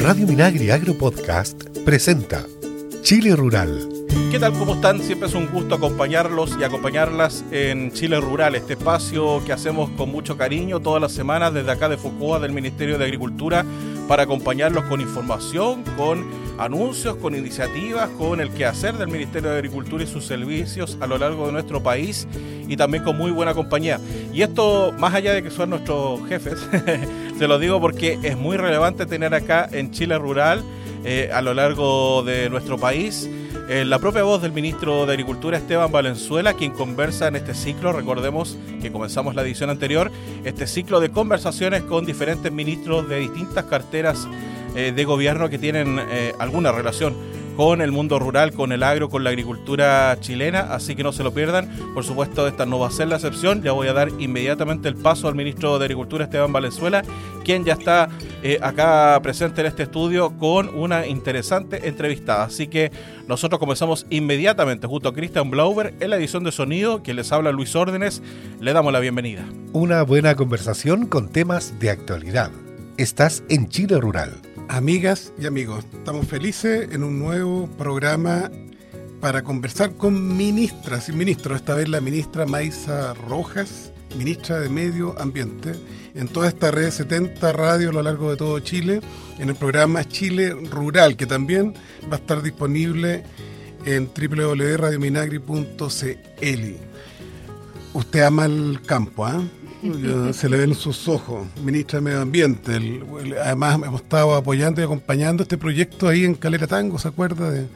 Radio Minagri Agro Podcast presenta Chile Rural. ¿Qué tal? ¿Cómo están? Siempre es un gusto acompañarlos y acompañarlas en Chile Rural, este espacio que hacemos con mucho cariño todas las semanas desde acá de Focoa del Ministerio de Agricultura para acompañarlos con información, con anuncios, con iniciativas, con el quehacer del Ministerio de Agricultura y sus servicios a lo largo de nuestro país y también con muy buena compañía. Y esto, más allá de que son nuestros jefes, se lo digo porque es muy relevante tener acá en Chile Rural eh, a lo largo de nuestro país eh, la propia voz del ministro de Agricultura, Esteban Valenzuela, quien conversa en este ciclo, recordemos que comenzamos la edición anterior, este ciclo de conversaciones con diferentes ministros de distintas carteras eh, de gobierno que tienen eh, alguna relación con el mundo rural, con el agro, con la agricultura chilena, así que no se lo pierdan. Por supuesto, esta no va a ser la excepción. Ya voy a dar inmediatamente el paso al ministro de Agricultura, Esteban Valenzuela, quien ya está eh, acá presente en este estudio con una interesante entrevistada. Así que nosotros comenzamos inmediatamente junto a Christian Blauber en la edición de sonido, que les habla Luis Órdenes. Le damos la bienvenida. Una buena conversación con temas de actualidad. Estás en Chile Rural Amigas y amigos, estamos felices en un nuevo programa para conversar con ministras y ministros, esta vez la ministra Maisa Rojas, ministra de Medio Ambiente, en toda esta red 70 radio a lo largo de todo Chile, en el programa Chile Rural, que también va a estar disponible en www.radiominagri.cl. Usted ama el campo, ¿ah? Se le ven sus ojos, ministra de Medio Ambiente. además, hemos estado apoyando y acompañando este proyecto ahí en Calera Tango, ¿se acuerda? De,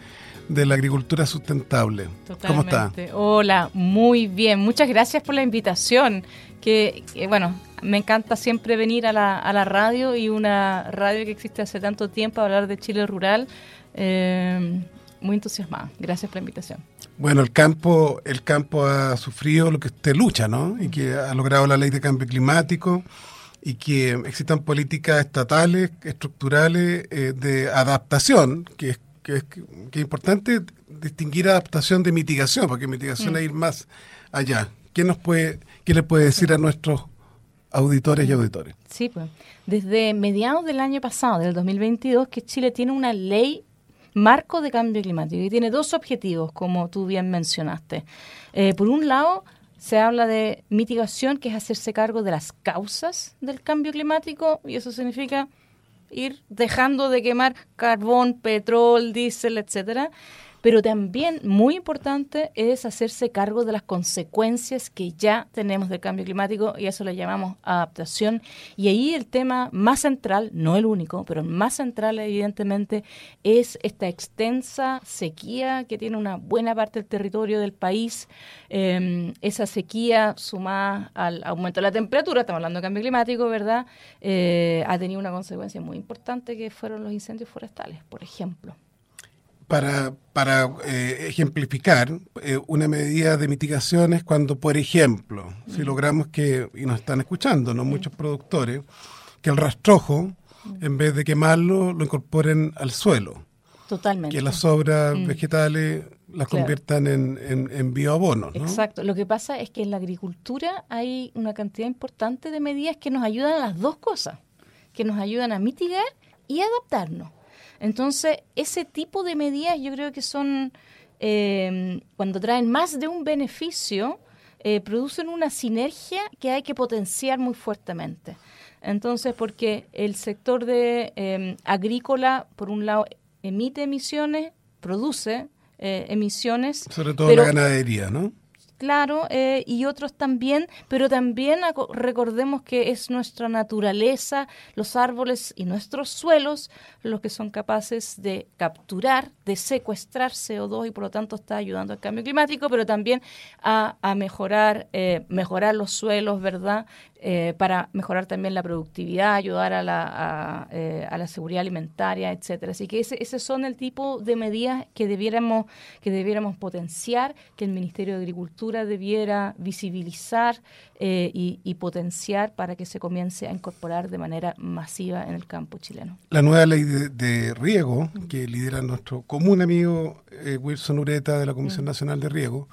la agricultura sustentable. ¿Cómo está? Hola, muy bien. Muchas gracias por la invitación. Que, bueno, me encanta siempre venir a la, a la, radio y una radio que existe hace tanto tiempo hablar de Chile rural. Eh, muy entusiasmada. Gracias por la invitación. Bueno, el campo, el campo ha sufrido lo que usted lucha, ¿no? Y que ha logrado la ley de cambio climático y que existan políticas estatales, estructurales eh, de adaptación, que es, que es, que importante distinguir adaptación de mitigación, porque mitigación mm. es ir más allá. ¿Qué nos puede, qué le puede decir a nuestros auditores y auditores? Sí, pues desde mediados del año pasado, del 2022, que Chile tiene una ley marco de cambio climático y tiene dos objetivos, como tú bien mencionaste. Eh, por un lado, se habla de mitigación, que es hacerse cargo de las causas del cambio climático, y eso significa ir dejando de quemar carbón, petróleo, diésel, etcétera, pero también muy importante es hacerse cargo de las consecuencias que ya tenemos del cambio climático y eso le llamamos adaptación. Y ahí el tema más central, no el único, pero el más central evidentemente es esta extensa sequía que tiene una buena parte del territorio del país. Em, esa sequía sumada al aumento de la temperatura, estamos hablando de cambio climático, ¿verdad? Eh, ha tenido una consecuencia muy importante que fueron los incendios forestales, por ejemplo para, para eh, ejemplificar eh, una medida de mitigación es cuando, por ejemplo, si logramos que, y nos están escuchando, ¿no? muchos productores, que el rastrojo, en vez de quemarlo, lo incorporen al suelo. Totalmente. Que las sobras mm. vegetales las conviertan en, en, en bioabonos. Exacto. Lo que pasa es que en la agricultura hay una cantidad importante de medidas que nos ayudan a las dos cosas, que nos ayudan a mitigar y adaptarnos. Entonces, ese tipo de medidas yo creo que son, eh, cuando traen más de un beneficio, eh, producen una sinergia que hay que potenciar muy fuertemente. Entonces, porque el sector de eh, agrícola, por un lado, emite emisiones, produce emisiones. Sobre todo la ganadería, ¿no? Claro, eh, y otros también, pero también recordemos que es nuestra naturaleza, los árboles y nuestros suelos los que son capaces de capturar, de secuestrar CO2 y por lo tanto está ayudando al cambio climático, pero también a, mejorar, eh, mejorar los suelos, ¿verdad? Eh, para mejorar también la productividad, ayudar a la, eh, a, la seguridad alimentaria, etcétera. Así que ese, ese son el tipo de medidas que debiéramos, que debiéramos potenciar, que el Ministerio de Agricultura debiera visibilizar eh, y, potenciar para que se comience a incorporar de manera masiva en el campo chileno. La nueva ley de, riego, que lidera nuestro común amigo Wilson Ureta de la Comisión mm. Nacional de Riego,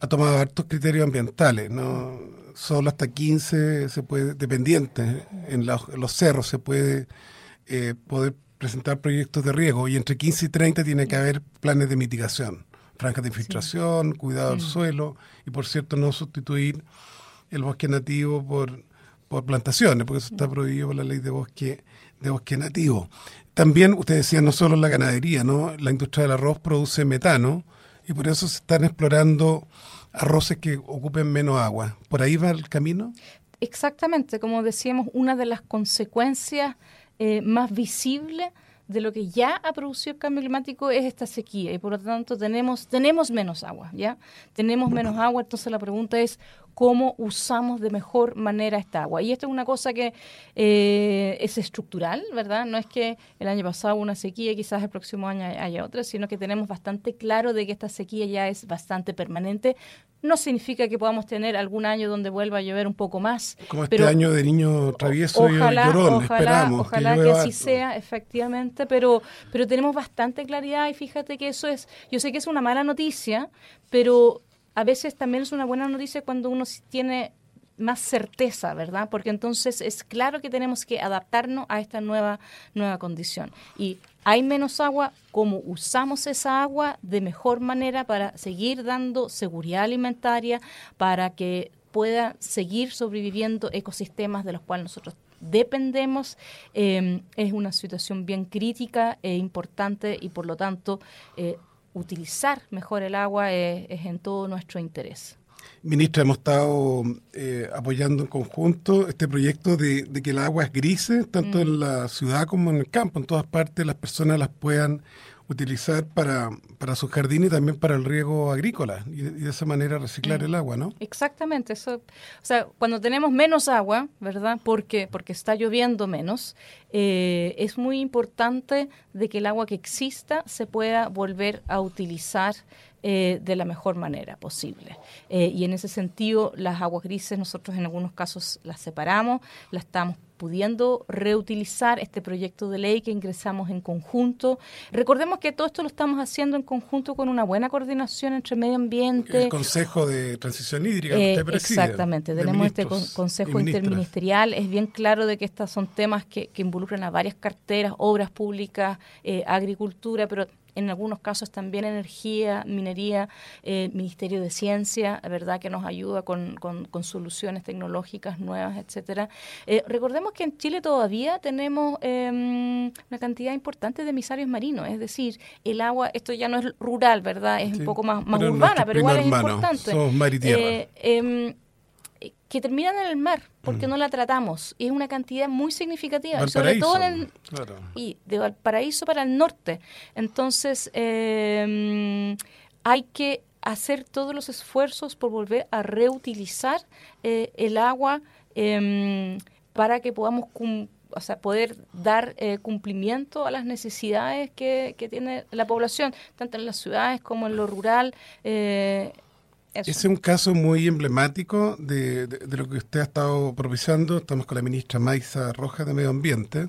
ha tomado hartos criterios ambientales, ¿no? Solo hasta 15 se puede, dependientes, en, los cerros se puede eh, poder presentar proyectos de riego y entre 15 y 30 tiene que haber planes de mitigación, franjas de infiltración, cuidado del suelo y por cierto no sustituir el bosque nativo por, por plantaciones, porque eso está prohibido por la ley de bosque de bosque nativo. También, usted decía, no solo la ganadería, ¿no? La industria del arroz produce metano y por eso se están explorando arroces que ocupen menos agua. ¿Por ahí va el camino? Exactamente, como decíamos, una de las consecuencias eh, más visibles de lo que ya ha producido el cambio climático es esta sequía y por lo tanto tenemos tenemos menos agua, ¿ya? Tenemos menos agua, entonces la pregunta es cómo usamos de mejor manera esta agua. Y esto es una cosa que eh, es estructural, ¿verdad? No es que el año pasado hubo una sequía y quizás el próximo año haya otra, sino que tenemos bastante claro de que esta sequía ya es bastante permanente. No significa que podamos tener algún año donde vuelva a llover un poco más. Como este año de niño travieso ojalá, y llorón, ojalá, esperamos. Ojalá que, así sea, efectivamente, pero, pero tenemos bastante claridad y fíjate que eso es, yo sé que es una mala noticia, pero a veces también es una buena noticia cuando uno tiene más certeza, ¿verdad? Porque entonces es claro que tenemos que adaptarnos a esta nueva, nueva condición. Y hay menos agua, ¿cómo usamos esa agua de mejor manera para seguir dando seguridad alimentaria, para que pueda seguir sobreviviendo ecosistemas de los cuales nosotros dependemos? Eh, es una situación bien crítica e importante y por lo tanto eh, utilizar mejor el agua es, en todo nuestro interés. Ministra, hemos estado eh, apoyando en conjunto este proyecto de, que el agua es grise, tanto en mm. la ciudad como en el campo. En todas partes las personas las puedan utilizar para, para sus jardines y también para el riego agrícola y, de esa manera reciclar el agua, ¿no? Exactamente, eso, o sea, cuando tenemos menos agua, ¿verdad? Porque porque está lloviendo menos, eh, es muy importante de que el agua que exista se pueda volver a utilizar eh, de la mejor manera posible. Eh, y en ese sentido, las aguas grises nosotros en algunos casos las separamos, las estamos pudiendo reutilizar este proyecto de ley que ingresamos en conjunto. Recordemos que todo esto lo estamos haciendo en conjunto con una buena coordinación entre medio ambiente. El Consejo de Transición Hídrica. Eh, exactamente, tenemos este Consejo Interministerial. Es bien claro de que estos son temas que, que involucran a varias carteras, obras públicas, eh, agricultura, pero en algunos casos también energía, minería, eh, Ministerio de Ciencia, ¿verdad? Que nos ayuda con, con, soluciones tecnológicas nuevas, etcétera. Eh, recordemos que en Chile todavía tenemos em, una cantidad importante de emisarios marinos, es decir, el agua, esto ya no es rural, ¿verdad? Es un poco más, más urbana, pero igual es importante. Somos mar y tierra. Eh, que terminan en el mar porque mm. no la tratamos y es una cantidad muy significativa sobre todo en y de Valparaíso para el norte entonces em, hay que hacer todos los esfuerzos por volver a reutilizar eh, el agua em, para que podamos o sea, poder dar eh, cumplimiento a las necesidades que, que, tiene la población, tanto en las ciudades como en lo rural. Eh, ese es un caso muy emblemático de, lo que usted ha estado propiciando. Estamos con la ministra Maiza Rojas de Medio Ambiente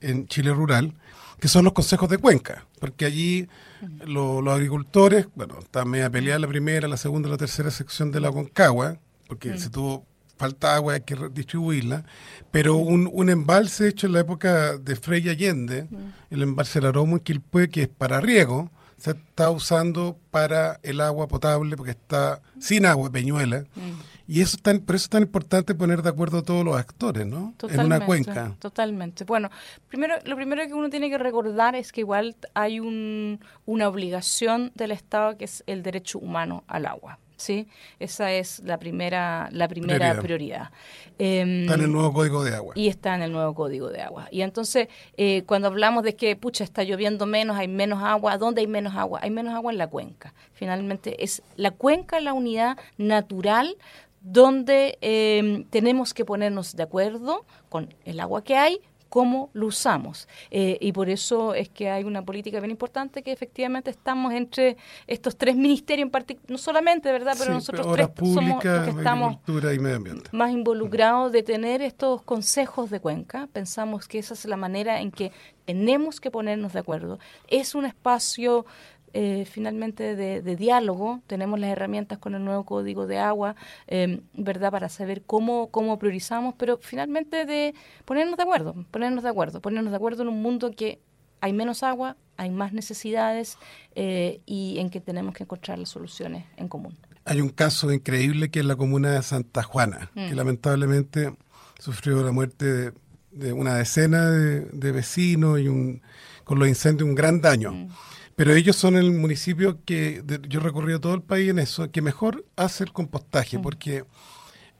en Chile Rural, que son los consejos de cuenca, porque allí los agricultores, bueno, está media peleada la primera, la segunda, la tercera sección de la Concagua, porque se tuvo falta agua, hay que distribuirla, pero un, un embalse hecho en la época de Frey Allende, el embalse del Aromo en Quilpue, que es para riego, se está usando para el agua potable porque está sin agua, Peñuela. Mm. Y eso tan, por eso es tan importante poner de acuerdo a todos los actores, ¿no? Totalmente, en una cuenca. Totalmente. Bueno, primero, lo primero que uno tiene que recordar es que igual hay un, una obligación del Estado que es el derecho humano al agua. ¿Sí? Esa es la primera, la primera prioridad. Está en el nuevo código de agua. Y está en el nuevo código de agua. Y entonces, eh, cuando hablamos de que, pucha, está lloviendo menos, hay menos agua, ¿dónde hay menos agua? Hay menos agua en la cuenca. Finalmente, es la cuenca la unidad natural donde em, tenemos que ponernos de acuerdo con el agua que hay, cómo lo usamos. Eh, y por eso es que hay una política bien importante que efectivamente estamos entre estos tres ministerios en particular, no solamente, ¿verdad? Pero nosotros tres somos los que estamos más involucrados de tener estos consejos de cuenca. Pensamos que esa es la manera en que tenemos que ponernos de acuerdo. Es un espacio eh, finalmente de, diálogo. Tenemos las herramientas con el nuevo código de agua, em, ¿verdad? Para saber cómo, priorizamos, pero finalmente de ponernos de acuerdo, ponernos de acuerdo, ponernos de acuerdo en un mundo que hay menos agua, hay más necesidades eh, y en que tenemos que encontrar las soluciones en común. Hay un caso increíble que es la comuna de Santa Juana, que Mm. lamentablemente sufrió la muerte de, de una decena de, de vecinos y un, con los incendios un gran daño. Mm. Pero ellos son el municipio que de- yo he recorrido todo el país en eso, que mejor hace el compostaje, Mm. porque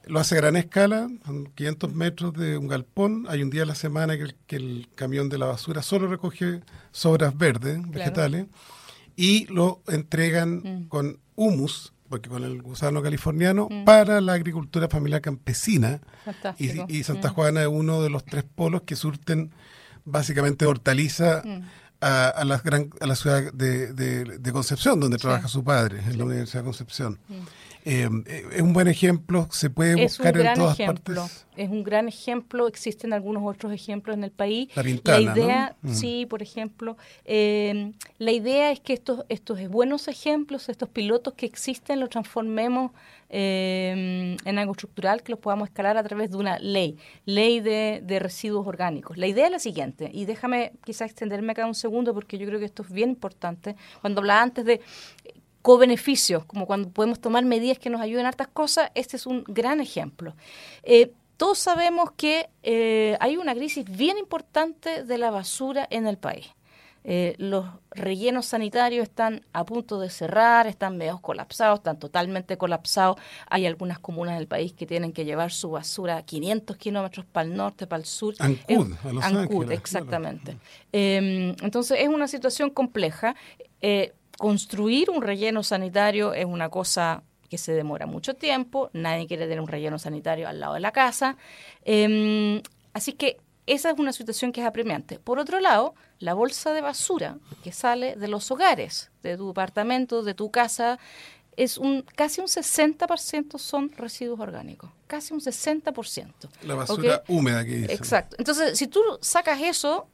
lo hace a gran escala, son 500 metros de un galpón. Hay un día a la semana que el, que el camión de la basura solo recoge sobras verdes, vegetales, y lo entregan Mm. con humus, porque con el gusano californiano, para la agricultura familiar campesina. Y, y Santa Mm. Juana es uno de los tres polos que surten básicamente hortaliza Mm. A, a la gran a la ciudad de, de- de Concepción, donde Sí. trabaja su padre, en la Universidad de Concepción. Eh, es un buen ejemplo, se puede. Es un buscar en todas ejemplo, partes. es un gran ejemplo, existen algunos otros ejemplos en el país. La Pintana, la idea, ¿no? Mm. sí, por ejemplo, eh, la idea es que estos, estos buenos ejemplos, estos pilotos que existen, los transformemos eh, en algo estructural, que los podamos escalar a través de una ley, ley de, de residuos orgánicos. La idea es la siguiente, y déjame quizá extenderme acá un segundo porque yo creo que esto es bien importante. Cuando hablaba antes de co-beneficios, como cuando podemos tomar medidas que nos ayuden a hartas cosas, este es un gran ejemplo. Eh, todos sabemos que eh, hay una crisis bien importante de la basura en el país. Eh, los rellenos sanitarios están a punto de cerrar, están medio colapsados, están totalmente colapsados. Hay algunas comunas del país que tienen que llevar su basura 500 kilómetros para el norte, para el sur. Ancud, a Los Ancud, Ángeles, claro. exactamente. Eh, entonces es una situación compleja. Eh, construir un relleno sanitario es una cosa que se demora mucho tiempo, nadie quiere tener un relleno sanitario al lado de la casa. Eh, así que esa es una situación que es apremiante. Por otro lado, la bolsa de basura que sale de los hogares, de tu apartamento, de tu casa, es un casi un 60% son residuos orgánicos, casi un 60%. La basura húmeda que dicen. Exacto. Entonces, si tú sacas eso,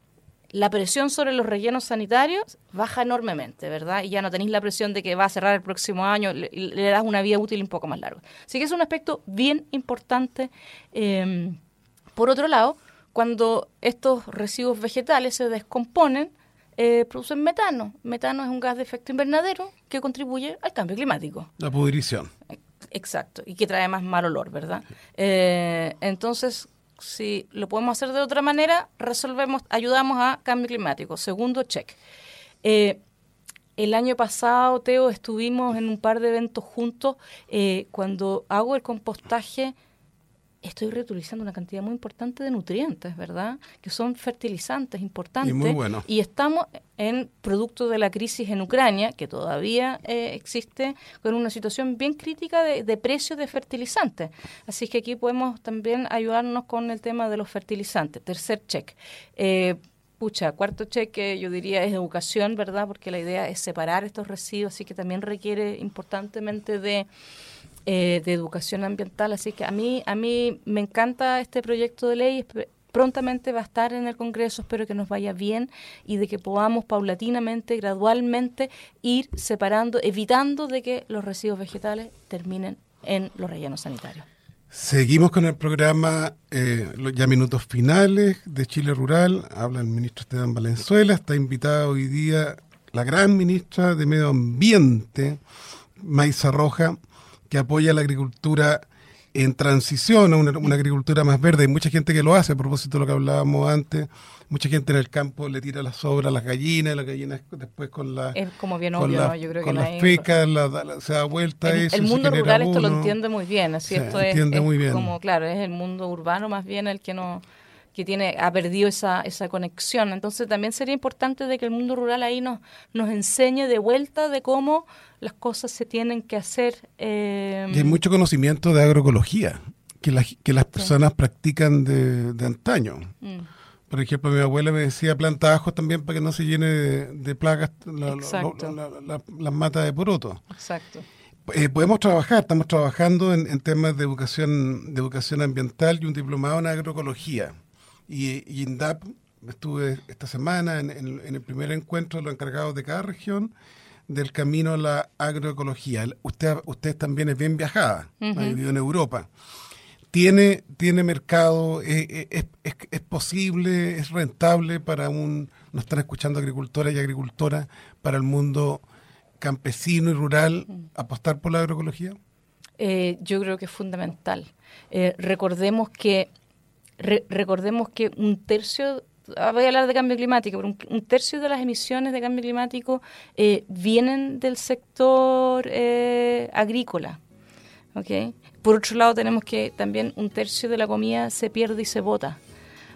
la presión sobre los rellenos sanitarios baja enormemente, ¿verdad? Y ya no tenéis la presión de que va a cerrar el próximo año, le, le das una vía útil un poco más larga. Así que es un aspecto bien importante. Eh, por otro lado, cuando estos residuos vegetales se descomponen, eh, producen metano. Metano es un gas de efecto invernadero que contribuye al cambio climático. La pudrición. Exacto, y que trae más mal olor, ¿verdad? Eh, entonces, si lo podemos hacer de otra manera, resolvemos, ayudamos a cambio climático. Segundo, check. Eh, el año pasado, Teo, estuvimos en un par de eventos juntos. Eh, cuando hago el compostaje, estoy reutilizando una cantidad muy importante de nutrientes, ¿verdad? Que son fertilizantes importantes. Y muy. Y estamos en producto de la crisis en Ucrania, que todavía eh, existe, con una situación bien crítica de, de precios de fertilizantes. Así que aquí podemos también ayudarnos con el tema de los fertilizantes. Tercer check. Eh, Pucha, cuarto cheque yo diría es educación, ¿verdad? Porque la idea es separar estos residuos, así que también requiere importantemente de, eh, de educación ambiental. Así que a mí, a mí me encanta este proyecto de ley. Prontamente va a estar en el Congreso, espero que nos vaya bien y de que podamos paulatinamente, gradualmente ir separando, evitando de que los residuos vegetales terminen en los rellenos sanitarios. Seguimos con el programa eh, ya minutos finales de Chile Rural. Habla el ministro Esteban Valenzuela. Está invitada hoy día la gran ministra de Medio Ambiente, Maisa Roja, que apoya la agricultura en transición a una, una agricultura más verde. Hay mucha gente que lo hace, a propósito de lo que hablábamos antes. Mucha gente en el campo le tira las sobras a las gallinas, las gallinas después con la Es como bien obvio, la- ¿no? Yo creo que las fecas, la- la- se da vuelta El, eso. el mundo rural esto lo entiende muy bien, así Sí, esto es muy bien. como claro, es el mundo urbano más bien el que no que tiene ha perdido esa esa conexión. Entonces también sería importante de que el mundo rural ahí nos nos enseñe de vuelta de cómo las cosas se tienen que hacer. eh, Y hay mucho conocimiento de agroecología que, la- que las personas practican de, de antaño. mm, Por ejemplo, mi abuela me decía planta ajos también para que no se llene de, de plagas la- la- la- las matas de poroto. exacto. Eh, podemos trabajar, estamos trabajando en, en temas de educación, de educación ambiental y un diplomado en agroecología. Y, y INDAP, estuve esta semana en, en- en el primer encuentro de los encargados de cada región del camino a la agroecología. Usted, usted también es bien viajada, ha vivido en Europa. tiene, tiene mercado, eh, eh, es, es, es, posible, es rentable para un, nos están escuchando agricultoras y agricultoras, para el mundo campesino y rural, apostar por la agroecología? Eh, yo creo que es fundamental. Eh, recordemos que re, recordemos que un tercio ah, voy a hablar de cambio climático, pero un, tercio de las emisiones de cambio climático eh, vienen del sector eh, agrícola. ¿okay? Por otro lado, tenemos que también un tercio de la comida se pierde y se bota.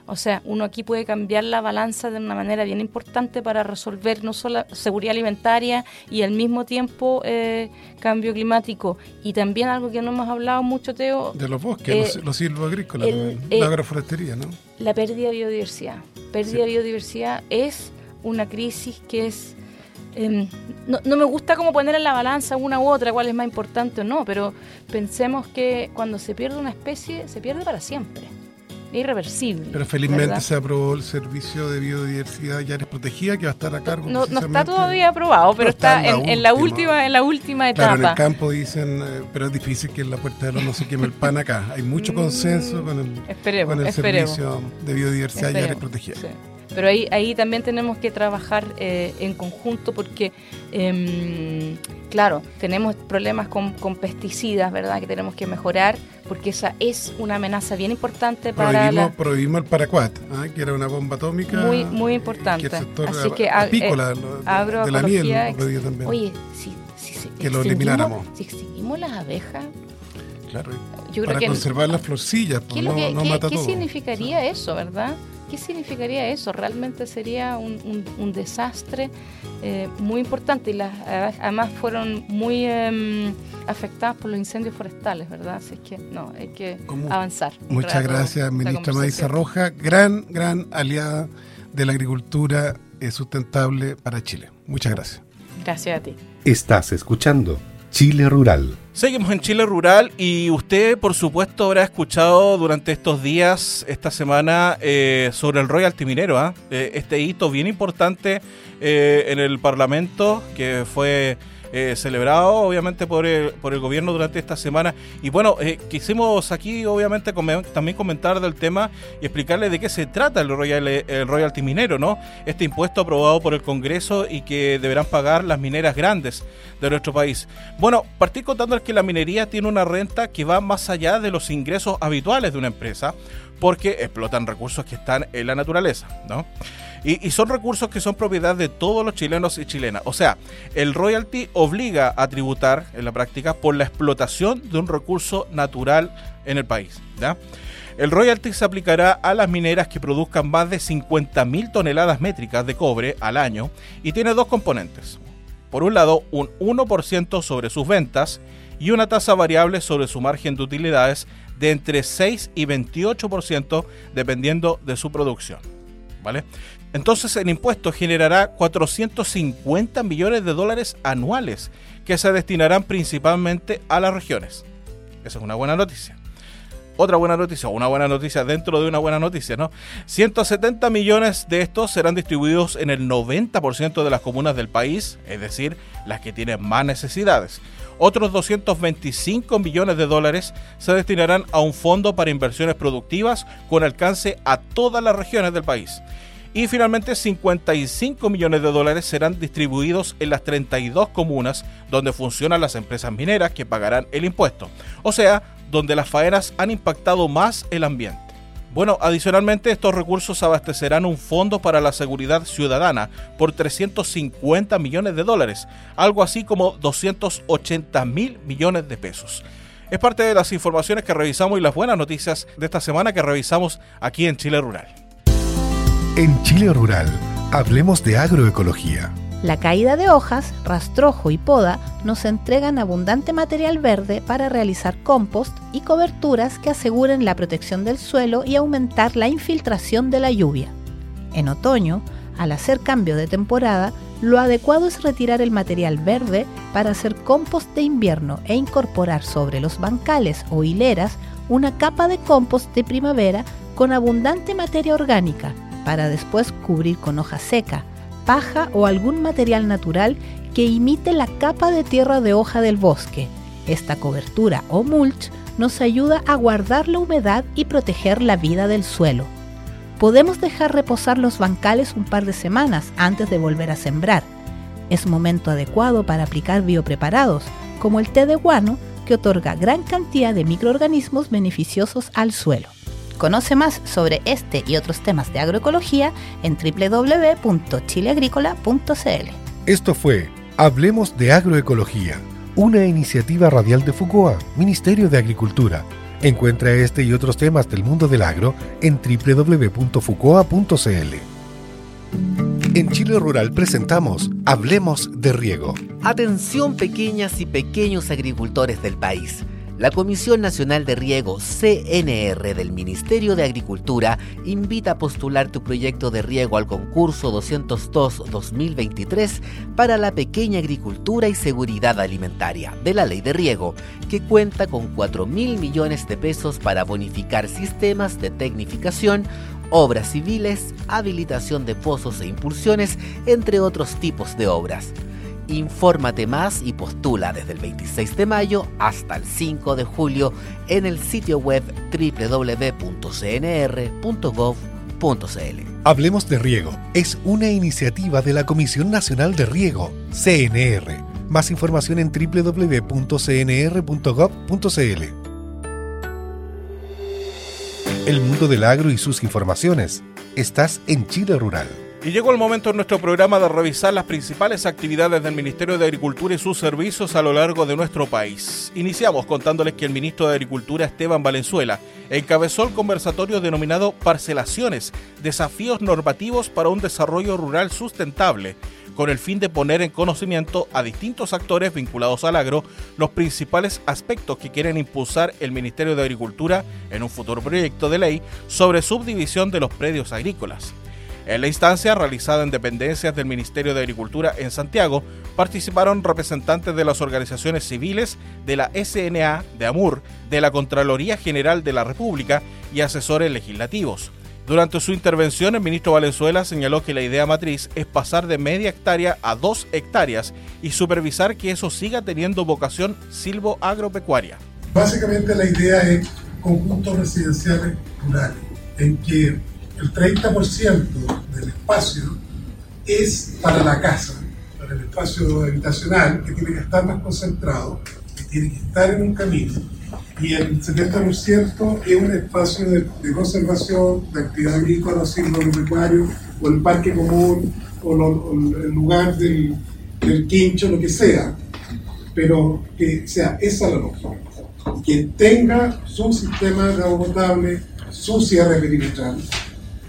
O sea, uno aquí puede cambiar la balanza de una manera bien importante para resolver no solo seguridad alimentaria y al mismo tiempo eh, cambio climático. Y también algo que no hemos hablado mucho, Teo. De los bosques, eh, los, los silvoagrícolas, el, la agroforestería, ¿no? La pérdida de biodiversidad. Pérdida sí. de biodiversidad es una crisis que es eh, no, no, me gusta como poner en la balanza una u otra, cuál es más importante o no, pero pensemos que cuando se pierde una especie, se pierde para siempre. Irreversible. Pero felizmente ¿verdad? se aprobó el servicio de biodiversidad y áreas protegidas que va a estar a cargo. No, no está todavía aprobado, pero, pero está, está, en, la en, la última, en la última etapa. Claro, en el campo dicen, eh, pero es difícil que en la puerta de no se queme el pan acá. Hay mucho consenso con el, esperemos, con el esperemos. servicio de biodiversidad esperemos, y áreas protegidas. Sí pero ahí, ahí también tenemos que trabajar eh, en conjunto porque, eh, claro, tenemos problemas con, con, pesticidas, ¿verdad? Que tenemos que mejorar porque esa es una amenaza bien importante para prohibimos, la... Prohibimos el paraquat, ¿eh? que era una bomba atómica. Muy, muy importante. Que Así que apícola, eh, de, de la miel, también. Oye, si, si, si que lo elimináramos. Si extinguimos las abejas... Claro, Yo para creo conservar que, las florcillas, pues no, que, no ¿qué, mata ¿qué todo. significaría eso, verdad? ¿Qué significaría eso? Realmente sería un, un, un desastre eh, muy importante y las, además fueron muy eh, afectadas por los incendios forestales, ¿verdad? Así es que no, hay que ¿Cómo? avanzar. Muchas gracias, ministra Maísa Roja, gran, gran aliada de la agricultura eh, sustentable para Chile. Muchas gracias. Gracias a ti. Estás escuchando Chile Rural. Seguimos en Chile Rural y usted, por supuesto, habrá escuchado durante estos días, esta semana, eh, sobre el royalty minero, ¿eh? Eh, este hito bien importante en el Parlamento que fue eh, celebrado obviamente por el, por el gobierno durante esta semana. Y bueno, eh, quisimos aquí obviamente también comentar del tema y explicarle de qué se trata el, royal, el royalty minero, ¿no? Este impuesto aprobado por el Congreso y que deberán pagar las mineras grandes de nuestro país. Bueno, partir contándoles que la minería tiene una renta que va más allá de los ingresos habituales de una empresa porque explotan recursos que están en la naturaleza, ¿no? Y, son recursos que son propiedad de todos los chilenos y chilenas. O sea, el royalty obliga a tributar en la práctica por la explotación de un recurso natural en el país. ¿ya? El royalty se aplicará a las mineras que produzcan más de 50.000 toneladas métricas de cobre al año y tiene dos componentes. Por un lado, un 1% sobre sus ventas y una tasa variable sobre su margen de utilidades de entre 6 y 28% dependiendo de su producción. ¿Vale? Entonces el impuesto generará 450 millones de dólares anuales que se destinarán principalmente a las regiones. Esa es una buena noticia. Otra buena noticia, una buena noticia dentro de una buena noticia, ¿no? 170 millones de estos serán distribuidos en el 90% de las comunas del país, es decir, las que tienen más necesidades. Otros 225 millones de dólares se destinarán a un fondo para inversiones productivas con alcance a todas las regiones del país. Y finalmente 55 millones de dólares serán distribuidos en las 32 comunas donde funcionan las empresas mineras que pagarán el impuesto. O sea, donde las faenas han impactado más el ambiente. Bueno, adicionalmente estos recursos abastecerán un fondo para la seguridad ciudadana por 350 millones de dólares, algo así como 280 mil millones de pesos. Es parte de las informaciones que revisamos y las buenas noticias de esta semana que revisamos aquí en Chile Rural. En Chile Rural, hablemos de agroecología. La caída de hojas, rastrojo y poda nos entregan abundante material verde para realizar compost y coberturas que aseguren la protección del suelo y aumentar la infiltración de la lluvia. En otoño, al hacer cambio de temporada, lo adecuado es retirar el material verde para hacer compost de invierno e incorporar sobre los bancales o hileras una capa de compost de primavera con abundante materia orgánica para después cubrir con hoja seca, paja o algún material natural que imite la capa de tierra de hoja del bosque. Esta cobertura o mulch nos ayuda a guardar la humedad y proteger la vida del suelo. Podemos dejar reposar los bancales un par de semanas antes de volver a sembrar. Es momento adecuado para aplicar biopreparados, como el té de guano, que otorga gran cantidad de microorganismos beneficiosos al suelo. Conoce más sobre este y otros temas de agroecología en www.chileagrícola.cl. Esto fue Hablemos de Agroecología, una iniciativa radial de FUCOA, Ministerio de Agricultura. Encuentra este y otros temas del mundo del agro en www.fucoa.cl. En Chile Rural presentamos Hablemos de Riego. Atención pequeñas y pequeños agricultores del país. La Comisión Nacional de Riego, CNR, del Ministerio de Agricultura, invita a postular tu proyecto de riego al concurso 202-2023 para la pequeña agricultura y seguridad alimentaria de la Ley de Riego, que cuenta con 4 mil millones de pesos para bonificar sistemas de tecnificación obras civiles, habilitación de pozos e impulsiones, entre otros tipos de obras. Infórmate más y postula desde el 26 de mayo hasta el 5 de julio en el sitio web www.cnr.gov.cl. Hablemos de Riego es una iniciativa de la Comisión Nacional de Riego, CNR. Más información en www.cnr.gov.cl. El mundo del agro y sus informaciones. Estás en Chile Rural. Y llegó el momento en nuestro programa de revisar las principales actividades del Ministerio de Agricultura y sus servicios a lo largo de nuestro país. Iniciamos contándoles que el ministro de Agricultura, Esteban Valenzuela, encabezó el conversatorio denominado Parcelaciones, desafíos normativos para un desarrollo rural sustentable, con el fin de poner en conocimiento a distintos actores vinculados al agro los principales aspectos que quieren impulsar el Ministerio de Agricultura en un futuro proyecto de ley sobre subdivisión de los predios agrícolas. En la instancia, realizada en dependencias del Ministerio de Agricultura en Santiago, participaron representantes de las organizaciones civiles, de la SNA, de AMUR, de la Contraloría General de la República y asesores legislativos. Durante su intervención, el ministro Valenzuela señaló que la idea matriz es pasar de media hectárea a dos hectáreas y supervisar que eso siga teniendo vocación silvo-agropecuaria. Básicamente la idea es conjuntos residenciales rurales, en que el 30% del espacio es para la casa, para el espacio habitacional, que tiene que estar más concentrado, que tiene que estar en un camino, y el 70% es un espacio de, conservación, de actividad agrícola, agropecuario, o el parque común, o, el lugar del, del, quincho, lo que sea, pero que sea esa la lógica, que tenga su sistema de agua potable, su cierre perimetral,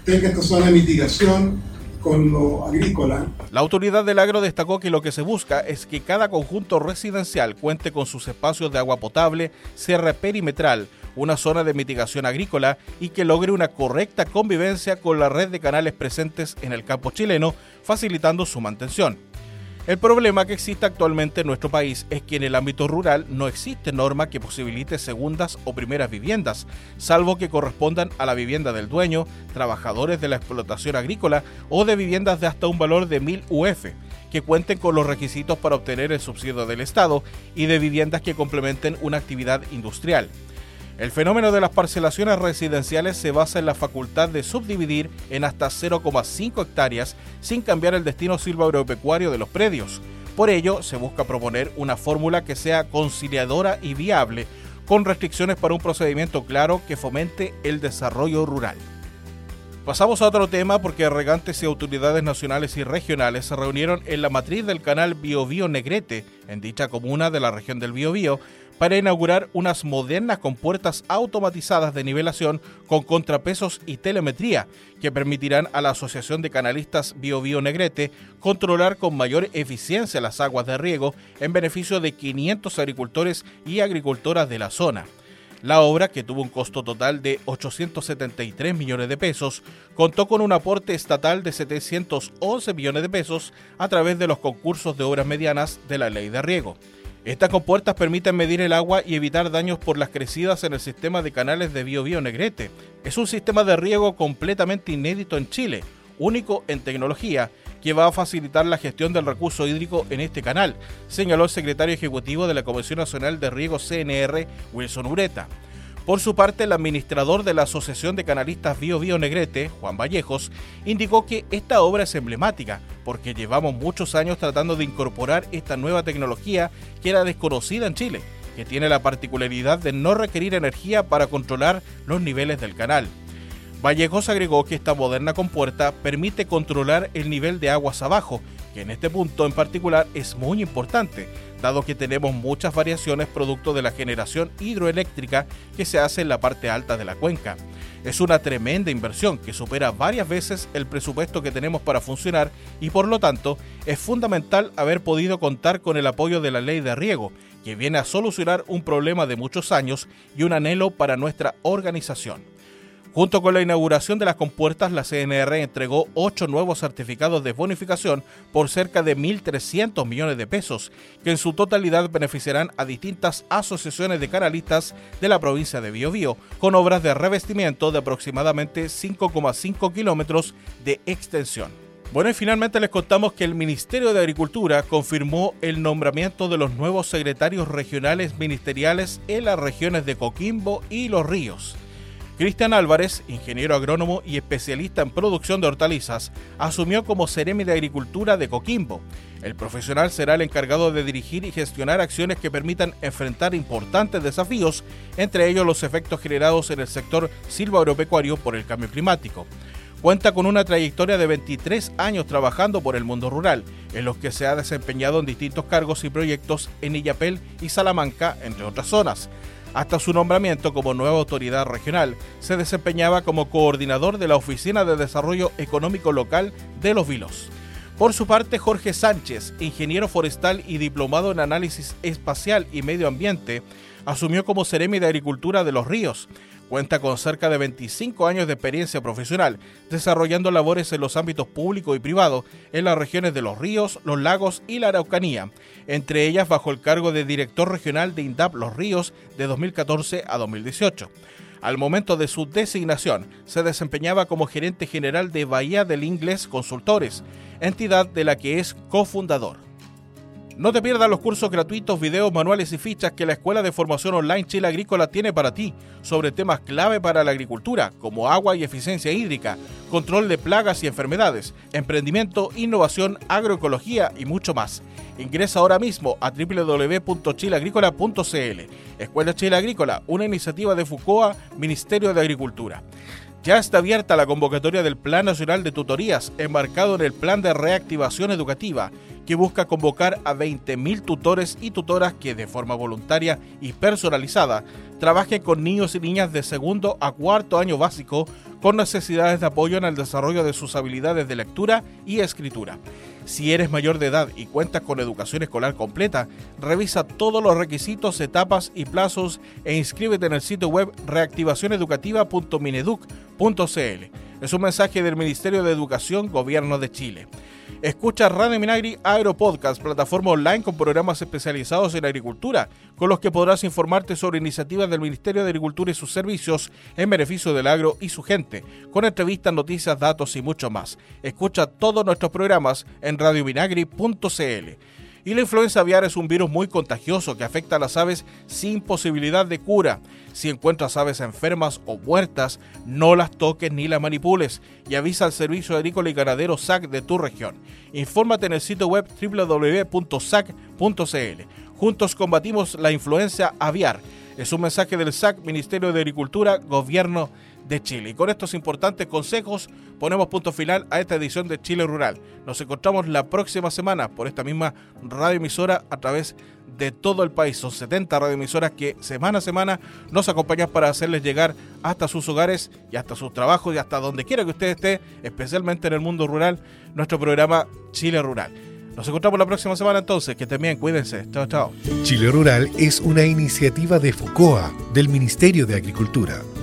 tenga esta zona de mitigación con lo agrícola. La autoridad del agro destacó que lo que se busca es que cada conjunto residencial cuente con sus espacios de agua potable, cierre perimetral, una zona de mitigación agrícola y que logre una correcta convivencia con la red de canales presentes en el campo chileno, facilitando su mantención. El problema que existe actualmente en nuestro país es que en el ámbito rural no existe norma que posibilite segundas o primeras viviendas, salvo que correspondan a la vivienda del dueño, trabajadores de la explotación agrícola o de viviendas de hasta un valor de 1000 UF, que cuenten con los requisitos para obtener el subsidio del Estado y de viviendas que complementen una actividad industrial. El fenómeno de las parcelaciones residenciales se basa en la facultad de subdividir en hasta 0,5 hectáreas sin cambiar el destino silvagropecuario de los predios. Por ello, se busca proponer una fórmula que sea conciliadora y viable, con restricciones para un procedimiento claro que fomente el desarrollo rural. Pasamos a otro tema porque regantes y autoridades nacionales y regionales se reunieron en la matriz del canal Biobío Negrete, en dicha comuna de la región del Biobío, para inaugurar unas modernas compuertas automatizadas de nivelación con contrapesos y telemetría que permitirán a la Asociación de Canalistas Bio Bio Negrete controlar con mayor eficiencia las aguas de riego en beneficio de 500 agricultores y agricultoras de la zona. La obra, que tuvo un costo total de 873 millones de pesos, contó con un aporte estatal de 711 millones de pesos a través de los concursos de obras medianas de la ley de riego. Estas compuertas permiten medir el agua y evitar daños por las crecidas en el sistema de canales de Bio Bio Negrete. Es un sistema de riego completamente inédito en Chile, único en tecnología que va a facilitar la gestión del recurso hídrico en este canal, señaló el secretario ejecutivo de la Comisión Nacional de Riego CNR, Wilson Ureta. Por su parte, el administrador de la Asociación de Canalistas Bio Bio Negrete, Juan Vallejos, indicó que esta obra es emblemática porque llevamos muchos años tratando de incorporar esta nueva tecnología que era desconocida en Chile, que tiene la particularidad de no requerir energía para controlar los niveles del canal. Vallejos agregó que esta moderna compuerta permite controlar el nivel de aguas abajo, que en este punto en particular es muy importante, dado que tenemos muchas variaciones producto de la generación hidroeléctrica que se hace en la parte alta de la cuenca. Es una tremenda inversión que supera varias veces el presupuesto que tenemos para funcionar y por lo tanto es fundamental haber podido contar con el apoyo de la ley de riego, que viene a solucionar un problema de muchos años y un anhelo para nuestra organización. Junto con la inauguración de las compuertas, la CNR entregó ocho nuevos certificados de bonificación por cerca de 1.300 millones de pesos, que en su totalidad beneficiarán a distintas asociaciones de canalistas de la provincia de Biobío, con obras de revestimiento de aproximadamente 5,5 kilómetros de extensión. Bueno, y finalmente les contamos que el Ministerio de Agricultura confirmó el nombramiento de los nuevos secretarios regionales ministeriales en las regiones de Coquimbo y Los Ríos. Cristian Álvarez, ingeniero agrónomo y especialista en producción de hortalizas, asumió como Ceremi de Agricultura de Coquimbo. El profesional será el encargado de dirigir y gestionar acciones que permitan enfrentar importantes desafíos, entre ellos los efectos generados en el sector silvagropecuario por el cambio climático. Cuenta con una trayectoria de 23 años trabajando por el mundo rural, en los que se ha desempeñado en distintos cargos y proyectos en Illapel y Salamanca, entre otras zonas. Hasta su nombramiento como nueva autoridad regional, se desempeñaba como coordinador de la Oficina de Desarrollo Económico Local de Los Vilos. Por su parte, Jorge Sánchez, ingeniero forestal y diplomado en análisis espacial y medio ambiente, asumió como Ceremi de Agricultura de Los Ríos, Cuenta con cerca de 25 años de experiencia profesional, desarrollando labores en los ámbitos público y privado en las regiones de los ríos, los lagos y la Araucanía, entre ellas bajo el cargo de director regional de INDAP Los Ríos de 2014 a 2018. Al momento de su designación, se desempeñaba como gerente general de Bahía del Inglés Consultores, entidad de la que es cofundador. No te pierdas los cursos gratuitos, videos, manuales y fichas que la Escuela de Formación Online Chile Agrícola tiene para ti sobre temas clave para la agricultura, como agua y eficiencia hídrica, control de plagas y enfermedades, emprendimiento, innovación, agroecología y mucho más. Ingresa ahora mismo a www.chileagrícola.cl. Escuela Chile Agrícola, una iniciativa de FUCOA, Ministerio de Agricultura. Ya está abierta la convocatoria del Plan Nacional de Tutorías, embarcado en el Plan de Reactivación Educativa que busca convocar a 20.000 tutores y tutoras que de forma voluntaria y personalizada trabajen con niños y niñas de segundo a cuarto año básico con necesidades de apoyo en el desarrollo de sus habilidades de lectura y escritura. Si eres mayor de edad y cuentas con educación escolar completa, revisa todos los requisitos, etapas y plazos e inscríbete en el sitio web reactivacioneducativa.mineduc.cl. Es un mensaje del Ministerio de Educación, Gobierno de Chile. Escucha Radio Minagri Agro Podcast, plataforma online con programas especializados en agricultura, con los que podrás informarte sobre iniciativas del Ministerio de Agricultura y sus servicios en beneficio del agro y su gente, con entrevistas, noticias, datos y mucho más. Escucha todos nuestros programas en radiominagri.cl. Y la influenza aviar es un virus muy contagioso que afecta a las aves sin posibilidad de cura. Si encuentras aves enfermas o muertas, no las toques ni las manipules y avisa al Servicio Agrícola y Ganadero SAC de tu región. Infórmate en el sitio web www.sac.cl. Juntos combatimos la influenza aviar. Es un mensaje del SAC, Ministerio de Agricultura, Gobierno Chile. Y con estos importantes consejos ponemos punto final a esta edición de Chile Rural. Nos encontramos la próxima semana por esta misma radioemisora a través de todo el país. Son 70 radioemisoras que semana a semana nos acompañan para hacerles llegar hasta sus hogares y hasta sus trabajos y hasta donde quiera que usted esté, especialmente en el mundo rural, nuestro programa Chile Rural. Nos encontramos la próxima semana entonces. Que también cuídense. Chao, chao. Chile Rural es una iniciativa de FUCOA, del Ministerio de Agricultura.